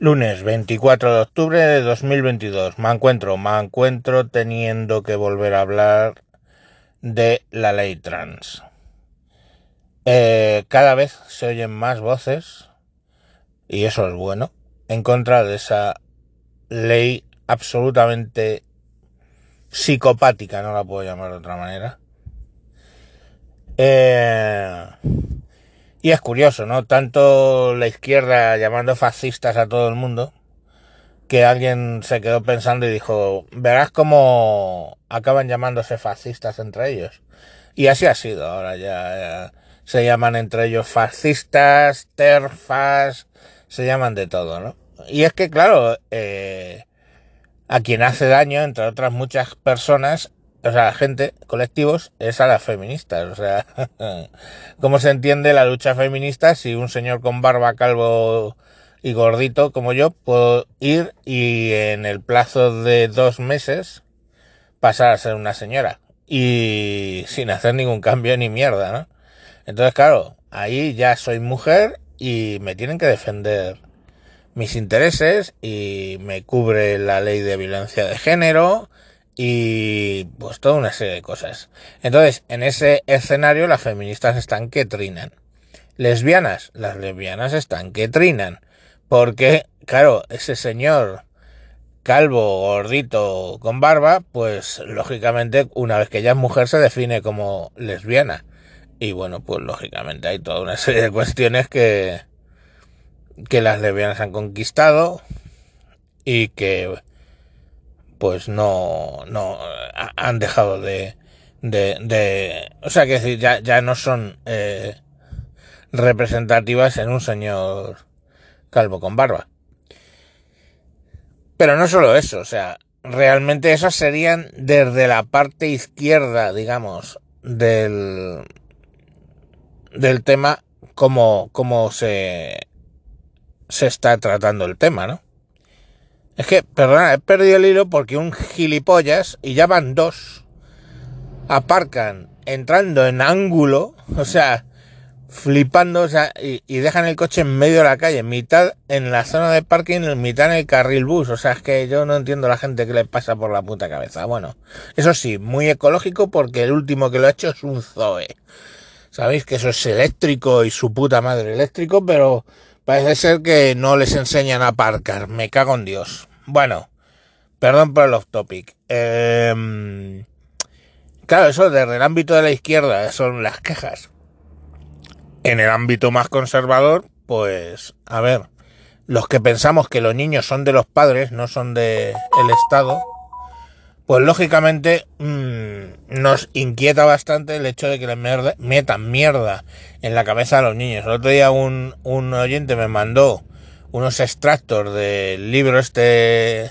Lunes 24 de octubre de 2022. Me encuentro, me encuentro teniendo que volver a hablar de la ley trans. Eh, cada vez se oyen más voces, y eso es bueno, en contra de esa ley absolutamente psicopática, no la puedo llamar de otra manera. Eh, y es curioso, ¿no? Tanto la izquierda llamando fascistas a todo el mundo, que alguien se quedó pensando y dijo, verás cómo acaban llamándose fascistas entre ellos. Y así ha sido, ahora ya, se llaman entre ellos fascistas, terfas, se llaman de todo, ¿no? Y es que, claro, eh, a quien hace daño, entre otras muchas personas, o sea, gente, colectivos, es a las feministas. O sea, ¿cómo se entiende la lucha feminista si un señor con barba, calvo y gordito como yo puedo ir y en el plazo de dos meses pasar a ser una señora? Y sin hacer ningún cambio ni mierda, ¿no? Entonces, claro, ahí ya soy mujer y me tienen que defender mis intereses y me cubre la ley de violencia de género y pues toda una serie de cosas. Entonces, en ese escenario las feministas están que trinan. Lesbianas, las lesbianas están que trinan. Porque, claro, ese señor calvo, gordito, con barba, pues lógicamente una vez que ya es mujer se define como lesbiana. Y bueno, pues lógicamente hay toda una serie de cuestiones que, que las lesbianas han conquistado y que pues no, no han dejado de, de, de o sea que decir, ya, ya no son eh, representativas en un señor calvo con barba. Pero no solo eso, o sea, realmente esas serían desde la parte izquierda, digamos, del, del tema, como, como se, se está tratando el tema, ¿no? Es que, perdona, he perdido el hilo porque un gilipollas, y ya van dos, aparcan entrando en ángulo, o sea, flipando, o sea, y, dejan el coche en medio de la calle, mitad en la zona de parking, mitad en el carril bus. O sea, es que yo no entiendo a la gente que le pasa por la puta cabeza. Bueno, eso sí, muy ecológico porque el último que lo ha hecho es un Zoe. Sabéis que eso es eléctrico y su puta madre eléctrico, pero Parece ser que no les enseñan a aparcar. Me cago en Dios. Bueno, perdón por el off topic. Em, claro, eso desde el ámbito de la izquierda son las quejas. En el ámbito más conservador, pues, a ver, los que pensamos que los niños son de los padres, no son del el Estado, pues lógicamente mmm, nos inquieta bastante el hecho de que le metan mierda en la cabeza a los niños. El otro día un, un oyente me mandó unos extractos del libro este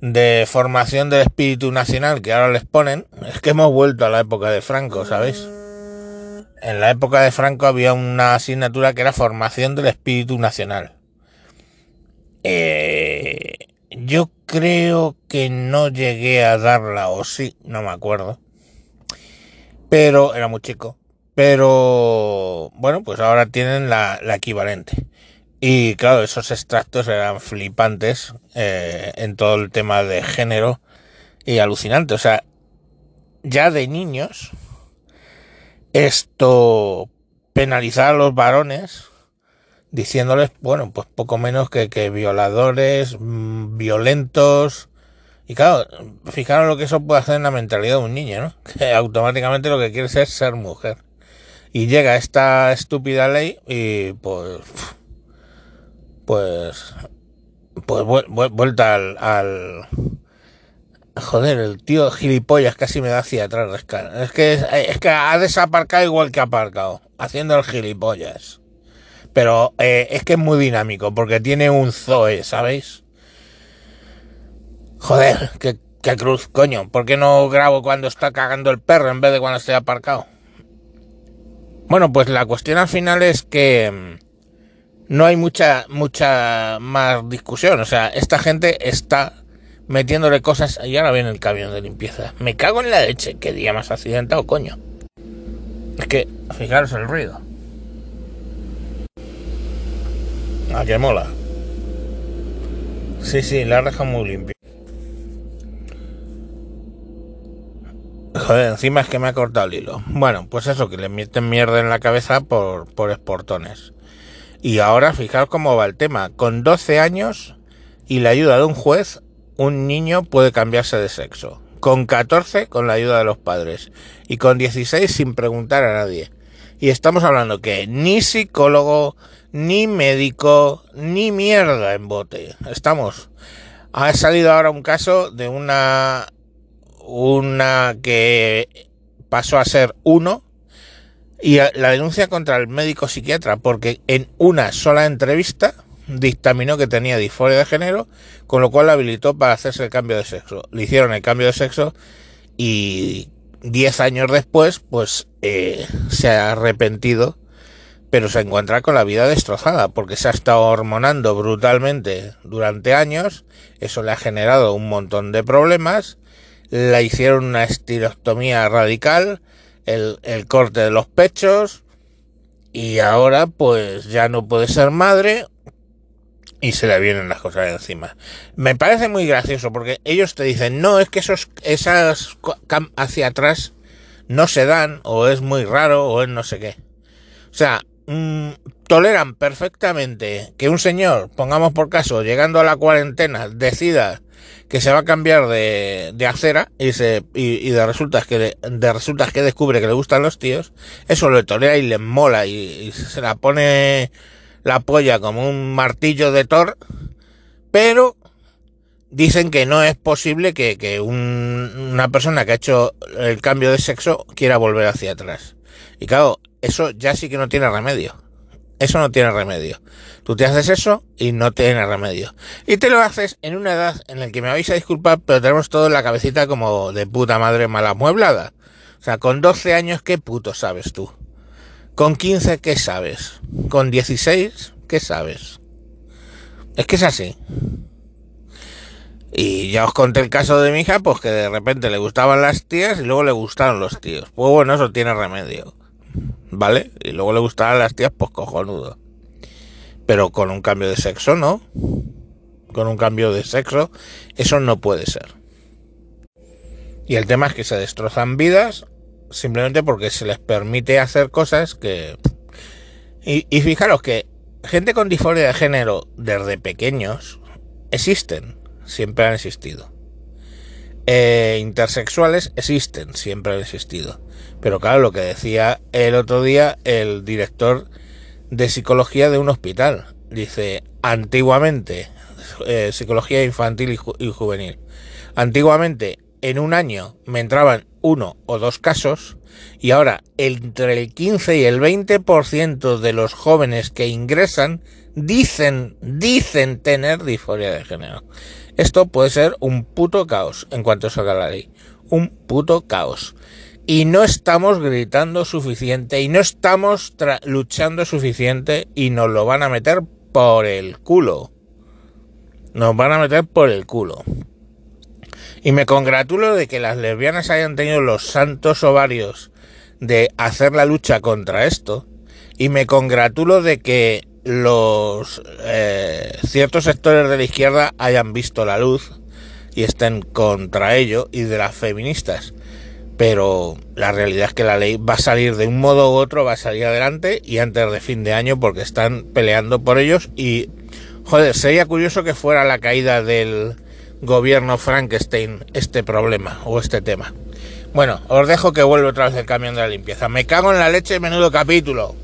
de formación del espíritu nacional que ahora les ponen. Es que hemos vuelto a la época de Franco, ¿sabéis? En la época de Franco había una asignatura que era formación del espíritu nacional. Eh, yo creo que no llegué a darla, o sí, no me acuerdo. Pero era muy chico. Pero bueno, pues ahora tienen la, equivalente. Y claro, esos extractos eran flipantes eh, en todo el tema de género y alucinante. O sea, ya de niños, esto penalizar a los varones diciéndoles, bueno, pues poco menos que, que violadores, mm, violentos. Y claro, fijaros lo que eso puede hacer en la mentalidad de un niño, ¿no? Que automáticamente lo que quiere es ser mujer. Y llega esta estúpida ley y pues... Pues... Pues vuelta al, al... Joder, el tío gilipollas casi me da hacia atrás. Es que, es que ha desaparcado igual que ha aparcado. Haciendo el gilipollas. Pero eh, es que es muy dinámico porque tiene un Zoe, ¿sabéis? Joder, qué, cruz, coño. ¿Por qué no grabo cuando está cagando el perro en vez de cuando estoy aparcado? Bueno, pues la cuestión al final es que mm, no hay mucha, mucha más discusión. O sea, esta gente está metiéndole cosas y ahora viene el camión de limpieza. Me cago en la leche. Qué día más accidentado, coño. Es que, fijaros el ruido. Ah, que mola. Sí, sí, la deja muy limpio. Joder, encima es que me ha cortado el hilo. Bueno, pues eso, que le meten mierda en la cabeza por, por esportones. Y ahora fijaros cómo va el tema. Con 12 años y la ayuda de un juez, un niño puede cambiarse de sexo. Con 14 con la ayuda de los padres. Y con 16 sin preguntar a nadie. Y estamos hablando que ni psicólogo, ni médico, ni mierda en bote. Estamos. Ha salido ahora un caso de una una que pasó a ser uno y la denuncia contra el médico psiquiatra porque en una sola entrevista dictaminó que tenía disforia de género, con lo cual la habilitó para hacerse el cambio de sexo. Le hicieron el cambio de sexo y diez años después, pues eh, se ha arrepentido, pero se encuentra con la vida destrozada porque se ha estado hormonando brutalmente durante años, eso le ha generado un montón de problemas la hicieron una estilotomía radical, el, el corte de los pechos, y ahora pues ya no puede ser madre y se le vienen las cosas encima. Me parece muy gracioso porque ellos te dicen, no, es que esos, esas hacia atrás no se dan, o es muy raro, o es no sé qué. O sea, mmm, toleran perfectamente que un señor, pongamos por caso, llegando a la cuarentena, decida que se va a cambiar de, de acera y, se, y, de resultas que de, resultas que descubre que le gustan los tíos, eso lo tolera y le mola y, y, se la pone la polla como un martillo de Thor, pero dicen que no es posible que, que un, una persona que ha hecho el cambio de sexo quiera volver hacia atrás. Y claro, eso ya sí que no tiene remedio. Eso no tiene remedio. Tú te haces eso y no tiene remedio. Y te lo haces en una edad en la que me vais a disculpar, pero tenemos todo en la cabecita como de puta madre mala mueblada. O sea, con 12 años, ¿qué puto sabes tú? Con 15, ¿qué sabes? Con 16, ¿qué sabes? Es que es así. Y ya os conté el caso de mi hija, pues que de repente le gustaban las tías y luego le gustaron los tíos. Pues bueno, eso tiene remedio. ¿Vale? Y luego le gustaban las tías, pues cojonudo. Pero con un cambio de sexo, ¿no? Con un cambio de sexo, eso no puede ser. Y el tema es que se destrozan vidas simplemente porque se les permite hacer cosas que... Y, y fijaros que gente con disforia de género desde pequeños existen, siempre han existido. Eh, intersexuales existen, siempre han existido. Pero claro, lo que decía el otro día el director de psicología de un hospital. Dice, antiguamente, eh, psicología infantil y, juvenil. Antiguamente, en un año me entraban uno o dos casos y ahora entre el 15 y el 20% de los jóvenes que ingresan dicen, dicen tener disforia de género. Esto puede ser un puto caos en cuanto salga la ley. Un puto caos y no estamos gritando suficiente y no estamos luchando suficiente y nos lo van a meter por el culo. Nos van a meter por el culo. Y me congratulo de que las lesbianas hayan tenido los santos ovarios de hacer la lucha contra esto. Y me congratulo de que los eh, ciertos sectores de la izquierda hayan visto la luz y estén contra ello y de las feministas pero la realidad es que la ley va a salir de un modo u otro, va a salir adelante y antes de fin de año porque están peleando por ellos y, joder, sería curioso que fuera la caída del gobierno Frankenstein este problema o este tema. Bueno, os dejo que vuelva otra vez el camión de la limpieza. Me cago en la leche, menudo capítulo.